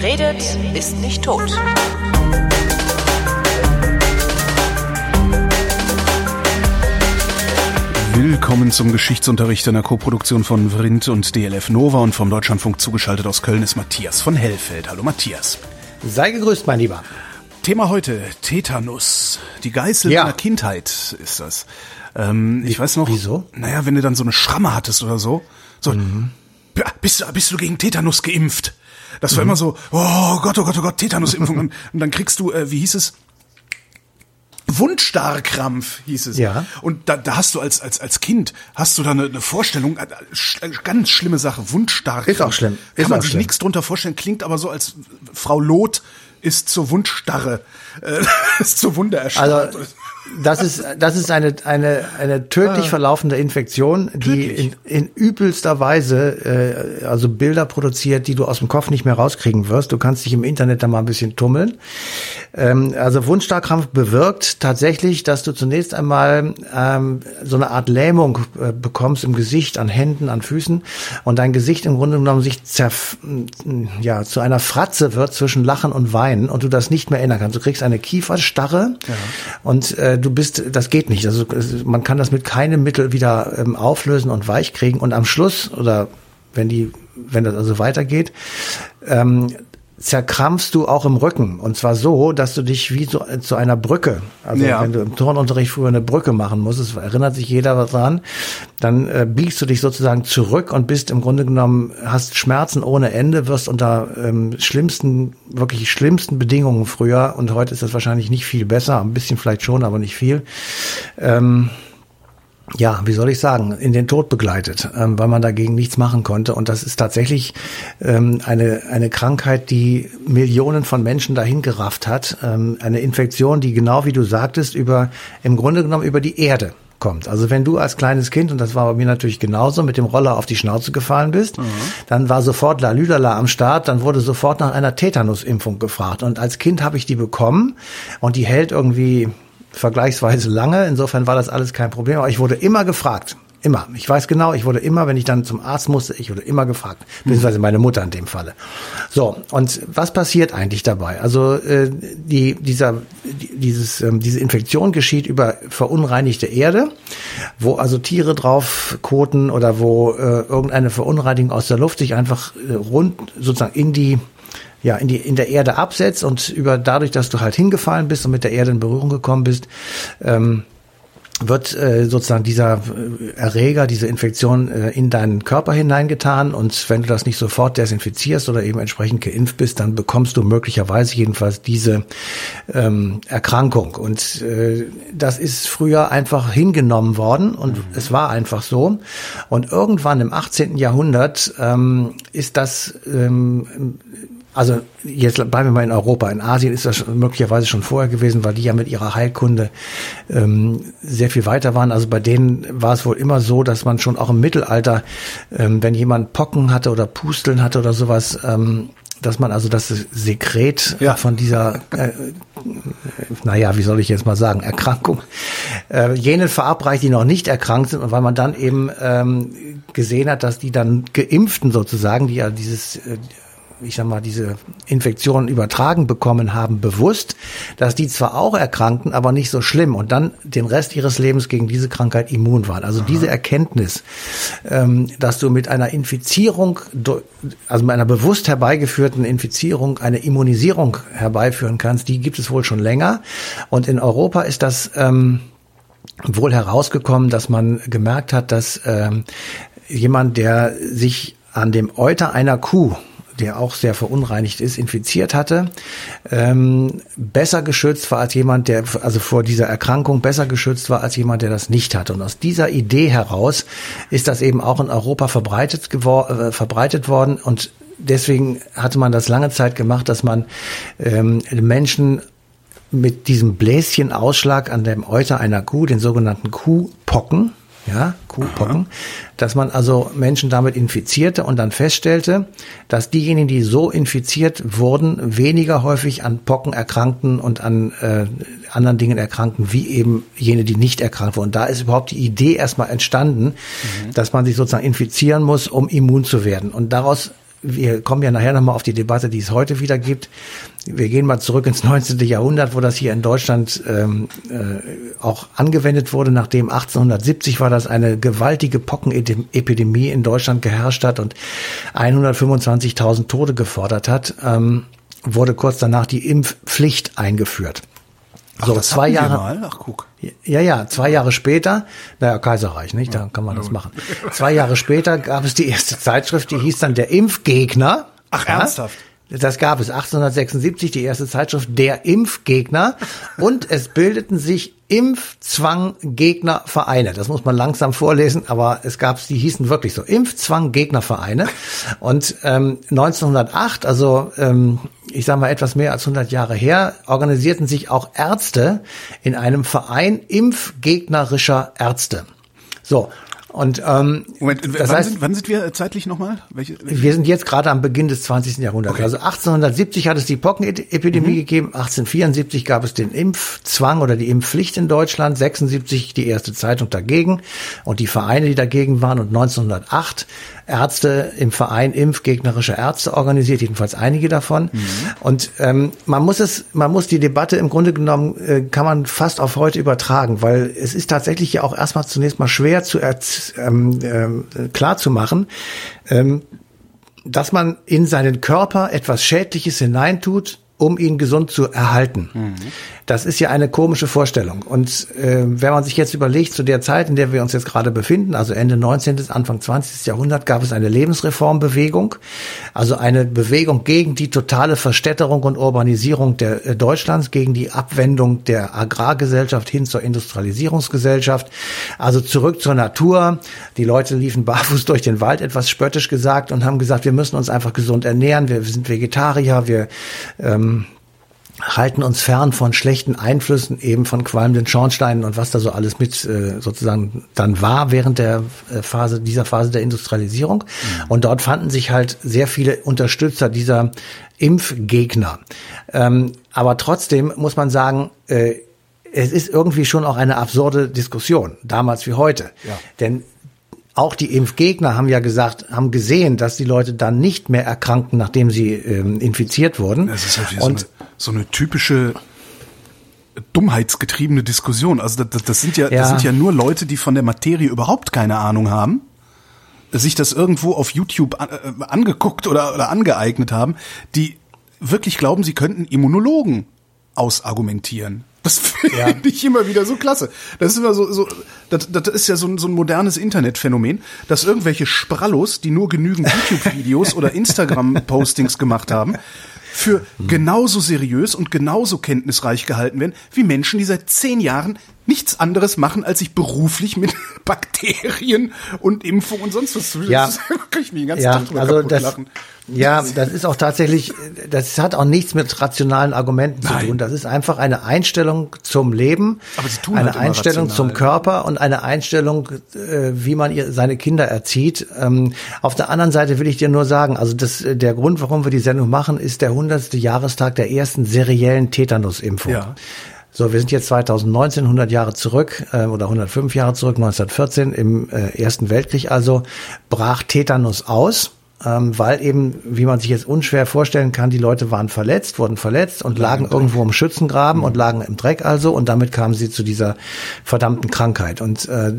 Wer redet, ist nicht tot. Willkommen zum Geschichtsunterricht in der Koproduktion von Vrindt und DLF Nova und vom Deutschlandfunk zugeschaltet aus Köln ist Matthias von Hellfeld. Hallo Matthias. Sei gegrüßt, mein Lieber. Thema heute, Tetanus. Die Geißel Ja. deiner Kindheit ist das. Ähm, ich weiß noch. wieso? Naja, wenn du dann so eine Schramme hattest oder so. So, ja, bist, du- bist du gegen Tetanus geimpft? Das war immer so, oh Gott, oh Gott, oh Gott, Tetanusimpfung. und, und dann kriegst du, äh, wie hieß es? Wundstarrkrampf hieß es. Ja. Und da, da hast du als, als, als Kind, hast du da eine, eine Vorstellung, äh, sch, äh, ganz schlimme Sache, Wundstarrkrampf. Ist auch schlimm. Kann Ist man auch sich nichts drunter vorstellen, klingt aber so, als Frau Loth ist zur Wundstarre, äh, ist zur Wunde erstarrt. Also das ist das ist eine eine eine tödlich verlaufende Infektion, die in, in übelster Weise äh, also Bilder produziert, die du aus dem Kopf nicht mehr rauskriegen wirst. Du kannst dich im Internet da mal ein bisschen tummeln. Ähm, also Wundstarkrampf bewirkt tatsächlich, dass du zunächst einmal ähm, so eine Art Lähmung äh, bekommst im Gesicht, an Händen, an Füßen und dein Gesicht im Grunde genommen sich zerf ja zu einer Fratze wird zwischen Lachen und Weinen und du das nicht mehr erinnern kannst. Du kriegst eine Kieferstarre und äh, du bist, das geht nicht. Also man kann das mit keinem Mittel wieder ähm, auflösen und weich kriegen und am Schluss oder wenn die, wenn das also weitergeht, ähm, zerkrampfst du auch im Rücken. Und zwar so, dass du dich wie so, zu einer Brücke, also Ja. wenn du im Turnunterricht früher eine Brücke machen musstest, erinnert sich jeder dran, dann äh, biegst du dich sozusagen zurück und bist im Grunde genommen, hast Schmerzen ohne Ende, wirst unter ähm, schlimmsten, wirklich schlimmsten Bedingungen früher, und heute ist das wahrscheinlich nicht viel besser, ein bisschen vielleicht schon, aber nicht viel, ähm, ja, wie soll ich sagen, in den Tod begleitet, ähm, weil man dagegen nichts machen konnte. Und das ist tatsächlich ähm, eine, eine Krankheit, die Millionen von Menschen dahin gerafft hat. Ähm, eine Infektion, die genau wie du sagtest, über im Grunde genommen über die Erde kommt. Also wenn du als kleines Kind, und das war bei mir natürlich genauso, mit dem Roller auf die Schnauze gefallen bist, dann war sofort Lalülala am Start, dann wurde sofort nach einer Tetanusimpfung gefragt. Und als Kind habe ich die bekommen und die hält irgendwie vergleichsweise lange. Insofern war das alles kein Problem. Aber ich wurde immer gefragt. Immer. Ich weiß genau, ich wurde immer, wenn ich dann zum Arzt musste, ich wurde immer gefragt. Beziehungsweise meine Mutter in dem Falle. So, und was passiert eigentlich dabei? Also äh, die, dieser, die, dieses, ähm, diese Infektion geschieht über verunreinigte Erde, wo also Tiere drauf koten oder wo äh, irgendeine Verunreinigung aus der Luft sich einfach äh, rund sozusagen in die ja, in die, in der Erde absetzt und über, dadurch, dass du halt hingefallen bist und mit der Erde in Berührung gekommen bist, ähm, wird äh, sozusagen dieser äh, Erreger, diese Infektion äh, in deinen Körper hineingetan und wenn du das nicht sofort desinfizierst oder eben entsprechend geimpft bist, dann bekommst du möglicherweise jedenfalls diese ähm, Erkrankung. Und äh, das ist früher einfach hingenommen worden und es war einfach so. Und irgendwann im 18. Jahrhundert ähm, ist das ähm, also jetzt bleiben wir mal in Europa. In Asien ist das möglicherweise schon vorher gewesen, weil die ja mit ihrer Heilkunde ähm, sehr viel weiter waren. Also bei denen war es wohl immer so, dass man schon auch im Mittelalter, ähm, wenn jemand Pocken hatte oder Pusteln hatte oder sowas, ähm, dass man also das Sekret Ja. von dieser, äh, naja, wie soll ich jetzt mal sagen, Erkrankung, äh, jenen verabreicht, die noch nicht erkrankt sind und weil man dann eben ähm, gesehen hat, dass die dann Geimpften sozusagen, die ja dieses äh, ich sag mal, diese Infektion übertragen bekommen haben, bewusst, dass die zwar auch erkrankten, aber nicht so schlimm und dann den Rest ihres Lebens gegen diese Krankheit immun waren. Also diese Erkenntnis, ähm, dass du mit einer Infizierung, also mit einer bewusst herbeigeführten Infizierung eine Immunisierung herbeiführen kannst, die gibt es wohl schon länger. Und in Europa ist das ähm, wohl herausgekommen, dass man gemerkt hat, dass ähm, jemand, der sich an dem Euter einer Kuh der auch sehr verunreinigt ist, infiziert hatte, ähm, besser geschützt war als jemand, der also vor dieser Erkrankung besser geschützt war als jemand, der das nicht hatte. Und aus dieser Idee heraus ist das eben auch in Europa verbreitet, äh, verbreitet worden und deswegen hatte man das lange Zeit gemacht, dass man ähm, Menschen mit diesem Bläschenausschlag an dem Euter einer Kuh, den sogenannten Kuhpocken, ja, Kuhpocken, dass man also Menschen damit infizierte und dann feststellte, dass diejenigen, die so infiziert wurden, weniger häufig an Pocken erkrankten und an äh, anderen Dingen erkrankten, wie eben jene, die nicht erkrankt wurden. Und da ist überhaupt die Idee erstmal entstanden, dass man sich sozusagen infizieren muss, um immun zu werden. Und daraus wir kommen ja nachher nochmal auf die Debatte, die es heute wieder gibt. Wir gehen mal zurück ins 19. Jahrhundert, wo das hier in Deutschland ähm, äh, auch angewendet wurde, nachdem 1870 war das eine gewaltige Pockenepidemie in Deutschland geherrscht hat und 125.000 Tode gefordert hat, ähm, wurde kurz danach die Impfpflicht eingeführt. Ach, So, zwei Jahre. Ach, guck. Ja, ja, zwei Jahre später, naja, Kaiserreich, nicht? Da kann man das machen. Zwei Jahre später gab es die erste Zeitschrift, die hieß dann der Impfgegner. Ach, Ja? ernsthaft? Das gab es 1876, die erste Zeitschrift Der Impfgegner. Und es bildeten sich Impfzwang-Gegnervereine. Das muss man langsam vorlesen, aber es gab, die hießen wirklich so Impfzwang-Gegnervereine. Und ähm, 1908, also ähm, ich sage mal etwas mehr als 100 Jahre her, organisierten sich auch Ärzte in einem Verein impfgegnerischer Ärzte. So. Und ähm, Moment, das wann, heißt, sind, wann sind wir zeitlich nochmal? Welche, welche? wir sind jetzt gerade am Beginn des 20. Jahrhunderts. Also 1870 hat es die Pockenepidemie gegeben, 1874 gab es den Impfzwang oder die Impfpflicht in Deutschland, 76 die erste Zeitung dagegen und die Vereine, die dagegen waren und 1908 Ärzte im Verein impfgegnerische Ärzte organisiert, jedenfalls einige davon. Und ähm, man muss es, man muss die Debatte im Grunde genommen äh, kann man fast auf heute übertragen, weil es ist tatsächlich ja auch erstmal zunächst mal schwer zu erz- ähm, ähm, klar ähm, dass man in seinen Körper etwas Schädliches hineintut, um ihn gesund zu erhalten. Das ist ja eine komische Vorstellung. Und äh, wenn man sich jetzt überlegt, zu der Zeit, in der wir uns jetzt gerade befinden, also Ende 19., Anfang 20. Jahrhundert, gab es eine Lebensreformbewegung, also eine Bewegung gegen die totale Verstädterung und Urbanisierung der äh, Deutschlands, gegen die Abwendung der Agrargesellschaft hin zur Industrialisierungsgesellschaft, also zurück zur Natur. Die Leute liefen barfuß durch den Wald, etwas spöttisch gesagt, und haben gesagt, wir müssen uns einfach gesund ernähren, wir sind Vegetarier, wir ähm, halten uns fern von schlechten Einflüssen, eben von qualmenden Schornsteinen und was da so alles mit äh, sozusagen dann war während der äh, Phase, dieser Phase der Industrialisierung. Und dort fanden sich halt sehr viele Unterstützer dieser Impfgegner. Ähm, aber trotzdem muss man sagen, äh, es ist irgendwie schon auch eine absurde Diskussion, damals wie heute. Ja. Denn auch die Impfgegner haben ja gesagt, haben gesehen, dass die Leute dann nicht mehr erkranken, nachdem sie ähm, infiziert wurden. Das ist halt und so, eine, so eine typische dummheitsgetriebene Diskussion. Also das, das sind ja, Ja. das sind ja nur Leute, die von der Materie überhaupt keine Ahnung haben, sich das irgendwo auf YouTube äh, angeguckt oder, oder angeeignet haben, die wirklich glauben, sie könnten Immunologen ausargumentieren. Das finde Ja. ich immer wieder so klasse. Das ist immer so, so das, das ist ja so ein, so ein modernes Internetphänomen, dass irgendwelche Sprallos, die nur genügend YouTube-Videos oder Instagram-Postings gemacht haben, für genauso seriös und genauso kenntnisreich gehalten werden, wie Menschen, die seit zehn Jahren nichts anderes machen, als sich beruflich mit Bakterien und Impfung und sonst was zu Ja. Das kann ich mich den ganzen ja, Tag drüber also kaputt das, lachen. Ja, das ist auch tatsächlich, das hat auch nichts mit rationalen Argumenten Nein. zu tun. Das ist einfach eine Einstellung zum Leben, Aber sie tun eine halt Einstellung rational. zum Körper und eine Einstellung, äh, wie man ihr, seine Kinder erzieht. Ähm, auf der anderen Seite will ich dir nur sagen, also das, der Grund, warum wir die Sendung machen, ist der 100. Jahrestag der ersten seriellen Tetanusimpfung. Ja. So, wir sind jetzt 2019, 100 Jahre zurück äh, oder 105 Jahre zurück, 1914 im äh, Ersten Weltkrieg also brach Tetanus aus, ähm, weil eben, wie man sich jetzt unschwer vorstellen kann, die Leute waren verletzt, wurden verletzt und lagen irgendwo im Schützengraben und lagen im Dreck also und damit kamen sie zu dieser verdammten Krankheit. Und äh,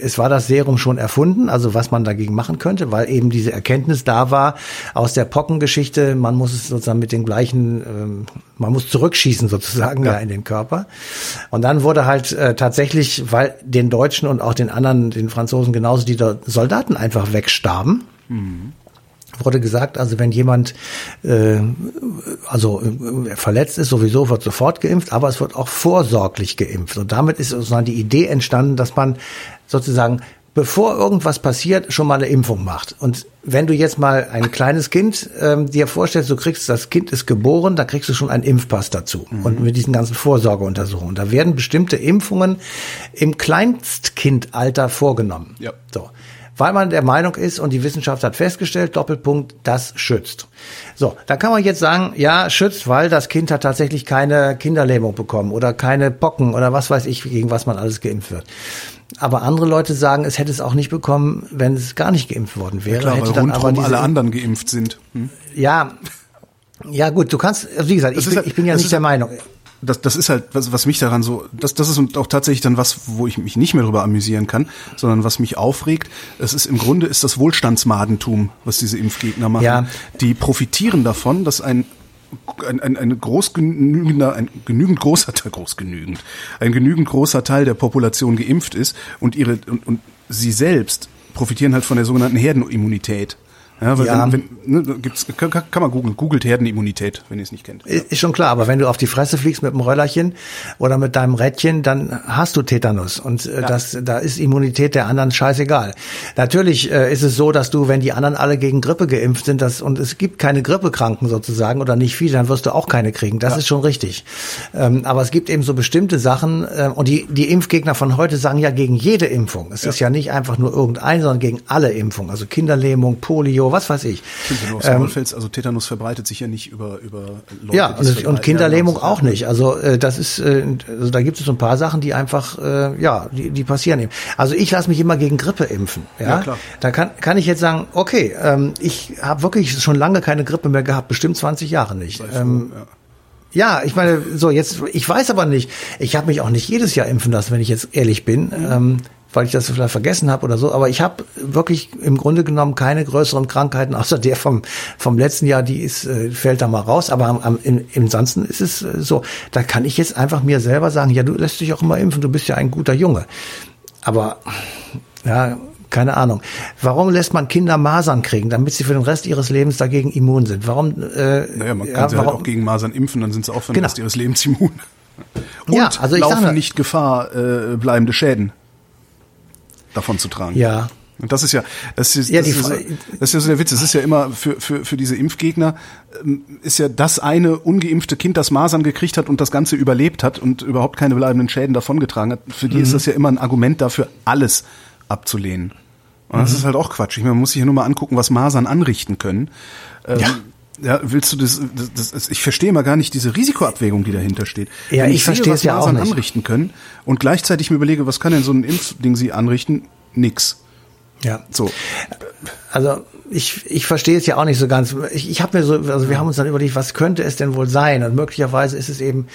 es war das Serum schon erfunden, also was man dagegen machen könnte, weil eben diese Erkenntnis da war aus der Pockengeschichte, man muss es sozusagen mit den gleichen, ähm, man muss zurückschießen sozusagen ja. in den Körper. Und dann wurde halt äh, tatsächlich, weil den Deutschen und auch den anderen, den Franzosen genauso, die Soldaten einfach wegstarben, wurde gesagt, also wenn jemand äh, also äh, verletzt ist, sowieso wird sofort geimpft, aber es wird auch vorsorglich geimpft. Und damit ist sozusagen die Idee entstanden, dass man sozusagen bevor irgendwas passiert, schon mal eine Impfung macht. Und wenn du jetzt mal ein kleines Kind ähm, dir vorstellst, du kriegst, das Kind ist geboren, da kriegst du schon einen Impfpass dazu. Und mit diesen ganzen Vorsorgeuntersuchungen. Da werden bestimmte Impfungen im Kleinstkindalter vorgenommen. Ja. So. Weil man der Meinung ist und die Wissenschaft hat festgestellt, Doppelpunkt, das schützt. So, da kann man jetzt sagen, ja, schützt, weil das Kind hat tatsächlich keine Kinderlähmung bekommen oder keine Pocken oder was weiß ich, gegen was man alles geimpft wird. Aber andere Leute sagen, es hätte es auch nicht bekommen, wenn es gar nicht geimpft worden wäre. Ja, klar, hätte weil dann rundherum aber diese, alle anderen geimpft sind. Hm? Ja, ja gut, du kannst, also wie gesagt, ich ist bin, halt- ich bin ja nicht ist der Meinung. Das, das ist halt, was, was mich daran so, das, das ist auch tatsächlich dann was, wo ich mich nicht mehr drüber amüsieren kann, sondern was mich aufregt. Es ist im Grunde ist das Wohlstandsmadentum, was diese Impfgegner machen. Ja. Die profitieren davon, dass ein ein, ein, ein groß genügender, ein genügend großer Teil, groß genügend, ein genügend großer Teil der Population geimpft ist und ihre und, und sie selbst profitieren halt von der sogenannten Herdenimmunität. Ja, weil Ja. wenn, wenn ne, gibt's, kann, kann man googeln, googelt Herdenimmunität, wenn ihr es nicht kennt. Ist schon klar, aber wenn du auf die Fresse fliegst mit dem Röllerchen oder mit deinem Rädchen, dann hast du Tetanus und äh, das, da ist Immunität der anderen scheißegal. Natürlich äh, ist es so, dass du, wenn die anderen alle gegen Grippe geimpft sind, das, und es gibt keine Grippekranken sozusagen oder nicht viele, dann wirst du auch keine kriegen. Das ist schon richtig. Ähm, aber es gibt eben so bestimmte Sachen äh, und die, die Impfgegner von heute sagen ja gegen jede Impfung. Es ist ja nicht einfach nur irgendeine, sondern gegen alle Impfungen. Also Kinderlähmung, Polio, was weiß ich. Aufs Ähm, also Tetanus verbreitet sich ja nicht über, über Leute. ja, es und. Kinderlähmung auch nicht. Also äh, das ist, äh, also da gibt es so ein paar Sachen, die einfach, äh, ja, die, die passieren eben. Also ich lasse mich immer gegen Grippe impfen. Ja, Ja, klar. Da kann, kann ich jetzt sagen, okay, ähm, ich habe wirklich schon lange keine Grippe mehr gehabt, bestimmt 20 Jahre nicht. Ähm, ja. ja, ich meine, so jetzt, ich weiß aber nicht, ich habe mich auch nicht jedes Jahr impfen lassen, wenn ich jetzt ehrlich bin, ähm, weil ich das vielleicht vergessen habe oder so. Aber ich habe wirklich im Grunde genommen keine größeren Krankheiten, außer der vom, vom letzten Jahr, die ist, äh, fällt da mal raus. Aber am, am, im, im Ansonsten ist es äh, so, da kann ich jetzt einfach mir selber sagen, ja, du lässt dich auch immer impfen, du bist ja ein guter Junge. Aber ja, keine Ahnung. Warum lässt man Kinder Masern kriegen, damit sie für den Rest ihres Lebens dagegen immun sind? Warum? Äh, Naja, man kann ja, sie halt warum- auch gegen Masern impfen, dann sind sie auch für den Genau. Rest ihres Lebens immun. Und Ja, also ich laufen sag mal- nicht Gefahr, äh, bleibende Schäden davon zu tragen. Ja. Und das ist ja, das ist, Ja, das, ist, das ist ja so der Witz. Es ist ja immer für, für, für diese Impfgegner ähm, ist ja das eine ungeimpfte Kind, das Masern gekriegt hat und das Ganze überlebt hat und überhaupt keine bleibenden Schäden davongetragen hat. Für die Mhm. ist das ja immer ein Argument dafür, alles abzulehnen. Und das Mhm. ist halt auch Quatsch. Ich meine, man muss sich ja nur mal angucken, was Masern anrichten können. Ähm, Ja. Ja, willst du das, das, das ich verstehe mal gar nicht diese Risikoabwägung, die dahinter steht. Ja, Wenn ich verstehe sehe, es ja auch nicht. anrichten können und gleichzeitig mir überlege, was kann denn so ein Impfding sie anrichten? Nix. Ja. So. Also ich, ich verstehe es ja auch nicht so ganz. Ich, ich habe mir so, also wir haben uns dann überlegt, was könnte es denn wohl sein? Und möglicherweise ist es eben,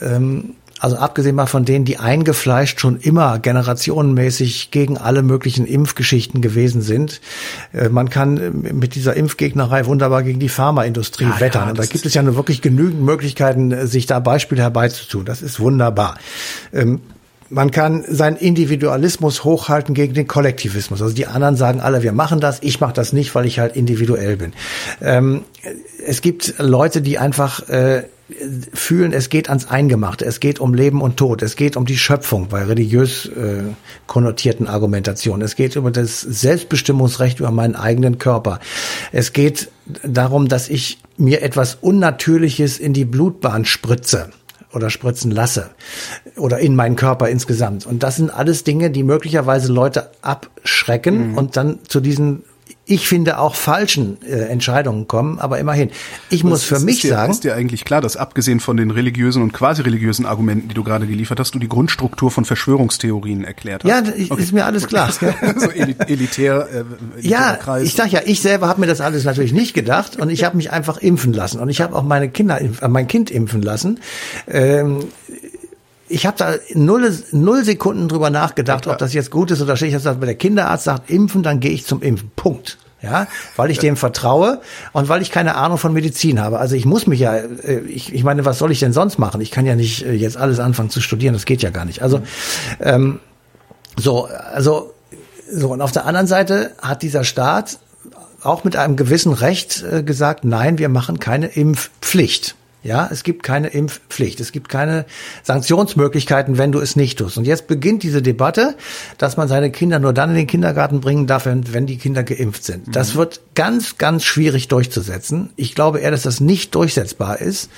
ähm, also abgesehen mal von denen, die eingefleischt schon immer generationenmäßig gegen alle möglichen Impfgeschichten gewesen sind. Äh, man kann äh, mit dieser Impfgegnerei wunderbar gegen die Pharmaindustrie Ja, wettern. ja, da gibt es ja nur wirklich genügend Möglichkeiten, äh, sich da Beispiele herbeizutun. Das ist wunderbar. Ähm, man kann seinen Individualismus hochhalten gegen den Kollektivismus. Also die anderen sagen alle, wir machen das, ich mache das nicht, weil ich halt individuell bin. Ähm, es gibt Leute, die einfach äh, fühlen, es geht ans Eingemachte, es geht um Leben und Tod, es geht um die Schöpfung bei religiös äh, konnotierten Argumentationen, es geht über das Selbstbestimmungsrecht über meinen eigenen Körper, es geht darum, dass ich mir etwas Unnatürliches in die Blutbahn spritze oder spritzen lasse oder in meinen Körper insgesamt. Und das sind alles Dinge, die möglicherweise Leute abschrecken und dann zu diesen ich finde auch falschen äh, Entscheidungen kommen, aber immerhin. Ich muss für es mich ist dir, sagen, Ist dir eigentlich klar, dass abgesehen von den religiösen und quasi religiösen Argumenten, die du gerade geliefert hast, du die Grundstruktur von Verschwörungstheorien erklärt hast? ja, das ist mir alles klar. so eli- elitär, äh, Ja, elitärer Kreis. ich sag ja, ich selber habe mir das alles natürlich nicht gedacht und ich habe mich einfach impfen lassen und ich habe auch meine Kinder, äh, mein Kind impfen lassen. Ähm, ich habe da null, null Sekunden drüber nachgedacht, ob das jetzt gut ist oder schlecht ist. Wenn der Kinderarzt sagt, impfen, dann gehe ich zum Impfen. Punkt. Ja, weil ich dem vertraue und weil ich keine Ahnung von Medizin habe. Also ich muss mich ja, äh, ich, ich meine, was soll ich denn sonst machen? Ich kann ja nicht äh, jetzt alles anfangen zu studieren, das geht ja gar nicht. Also ähm, so, also so und auf der anderen Seite hat dieser Staat auch mit einem gewissen Recht äh, gesagt, nein, wir machen keine Impfpflicht. Ja, es gibt keine Impfpflicht. Es gibt keine Sanktionsmöglichkeiten, wenn du es nicht tust. Und jetzt beginnt diese Debatte, dass man seine Kinder nur dann in den Kindergarten bringen darf, wenn, die Kinder geimpft sind. Das wird ganz, ganz schwierig durchzusetzen. Ich glaube eher, dass das nicht durchsetzbar ist,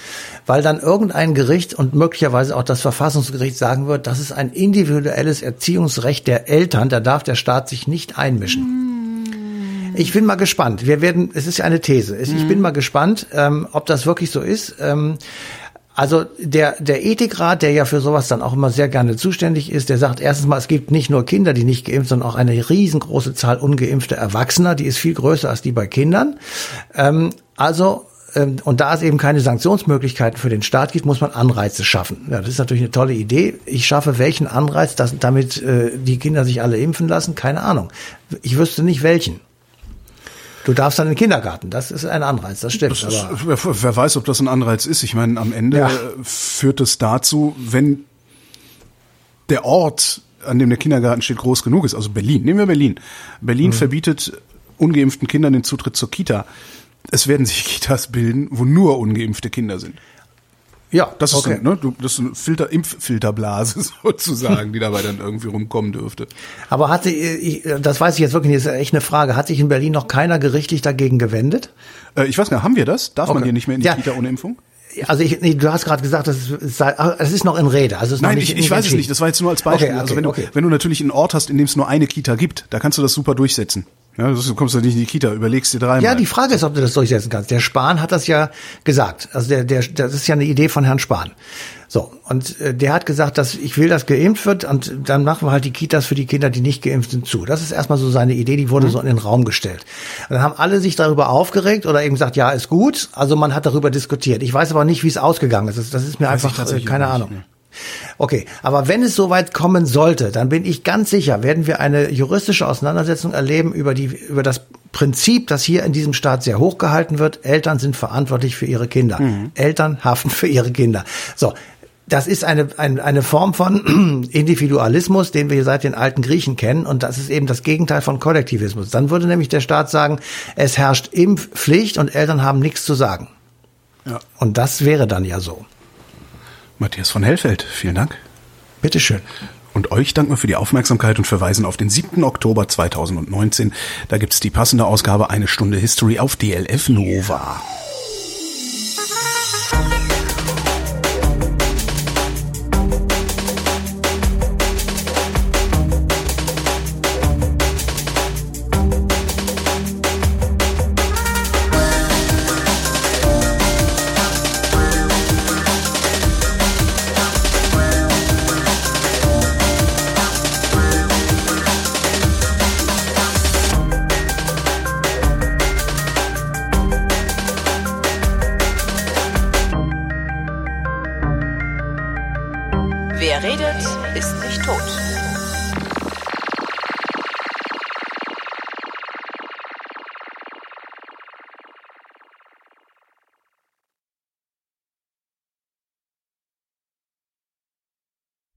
weil dann irgendein Gericht und möglicherweise auch das Verfassungsgericht sagen wird, das ist ein individuelles Erziehungsrecht der Eltern. Da darf der Staat sich nicht einmischen. Ich bin mal gespannt. Wir werden, es ist ja eine These. Ich Mhm. bin mal gespannt, ähm, ob das wirklich so ist. Ähm, also der, der Ethikrat, der ja für sowas dann auch immer sehr gerne zuständig ist, der sagt erstens mal, es gibt nicht nur Kinder, die nicht geimpft, sondern auch eine riesengroße Zahl ungeimpfter Erwachsener, die ist viel größer als die bei Kindern. Ähm, also ähm, und da es eben keine Sanktionsmöglichkeiten für den Staat gibt, muss man Anreize schaffen. Ja, das ist natürlich eine tolle Idee. Ich schaffe welchen Anreiz, dass damit äh, die Kinder sich alle impfen lassen? Keine Ahnung. Ich wüsste nicht welchen. Du darfst dann in den Kindergarten. Das ist ein Anreiz, das stimmt. Das ist, aber wer, wer weiß, ob das ein Anreiz ist. Ich meine, am Ende Ja. führt es dazu, wenn der Ort, an dem der Kindergarten steht, groß genug ist, also Berlin, nehmen wir Berlin. Berlin Mhm. verbietet ungeimpften Kindern den Zutritt zur Kita. Es werden sich Kitas bilden, wo nur ungeimpfte Kinder sind. Ja, Das ist, okay. so, ne, du, das ist eine Filter, Impffilterblase sozusagen, die dabei dann irgendwie rumkommen dürfte. Aber hatte, ich, das weiß ich jetzt wirklich nicht, das ist echt eine Frage. Hat sich in Berlin noch keiner gerichtlich dagegen gewendet? Äh, ich weiß gar nicht, haben wir das? Darf man Okay. hier nicht mehr in die Ja. Kita ohne Impfung? Also ich, nee, du hast gerade gesagt, das ist, sei- ah, ist noch in Rede. Also ist Nein, nicht, ich, ich weiß es nicht. Das war jetzt nur als Beispiel. Okay, okay, also wenn du, okay. wenn du natürlich einen Ort hast, in dem es nur eine Kita gibt, da kannst du das super durchsetzen. Ja, du kommst ja nicht in die Kita, überlegst dir dreimal. Ja, die Frage ist, ob du das durchsetzen kannst. Der Spahn hat das ja gesagt. Also der, der, das ist ja eine Idee von Herrn Spahn. So, und äh, der hat gesagt, dass ich will, dass geimpft wird und dann machen wir halt die Kitas für die Kinder, die nicht geimpft sind, zu. Das ist erstmal so seine Idee, die Mhm. wurde so in den Raum gestellt. Und dann haben alle sich darüber aufgeregt oder eben gesagt, ja, ist gut. Also man hat darüber diskutiert. Ich weiß aber nicht, wie es ausgegangen ist. Das- Das ist mir Weiß einfach äh, keine nicht, Ahnung. ne. Okay, aber wenn es soweit kommen sollte, dann bin ich ganz sicher, werden wir eine juristische Auseinandersetzung erleben über die über das Prinzip, das hier in diesem Staat sehr hoch gehalten wird. Eltern sind verantwortlich für ihre Kinder. Eltern haften für ihre Kinder. So. Das ist eine, eine, eine Form von Individualismus, den wir seit den alten Griechen kennen. Und das ist eben das Gegenteil von Kollektivismus. Dann würde nämlich der Staat sagen, es herrscht Impfpflicht und Eltern haben nichts zu sagen. Ja. Und das wäre dann ja so. Matthias von Hellfeld, vielen Dank. Bitteschön. Und euch danken wir für die Aufmerksamkeit und verweisen auf den 7. Oktober 2019. Da gibt's die passende Ausgabe Eine Stunde History auf DLF Nova.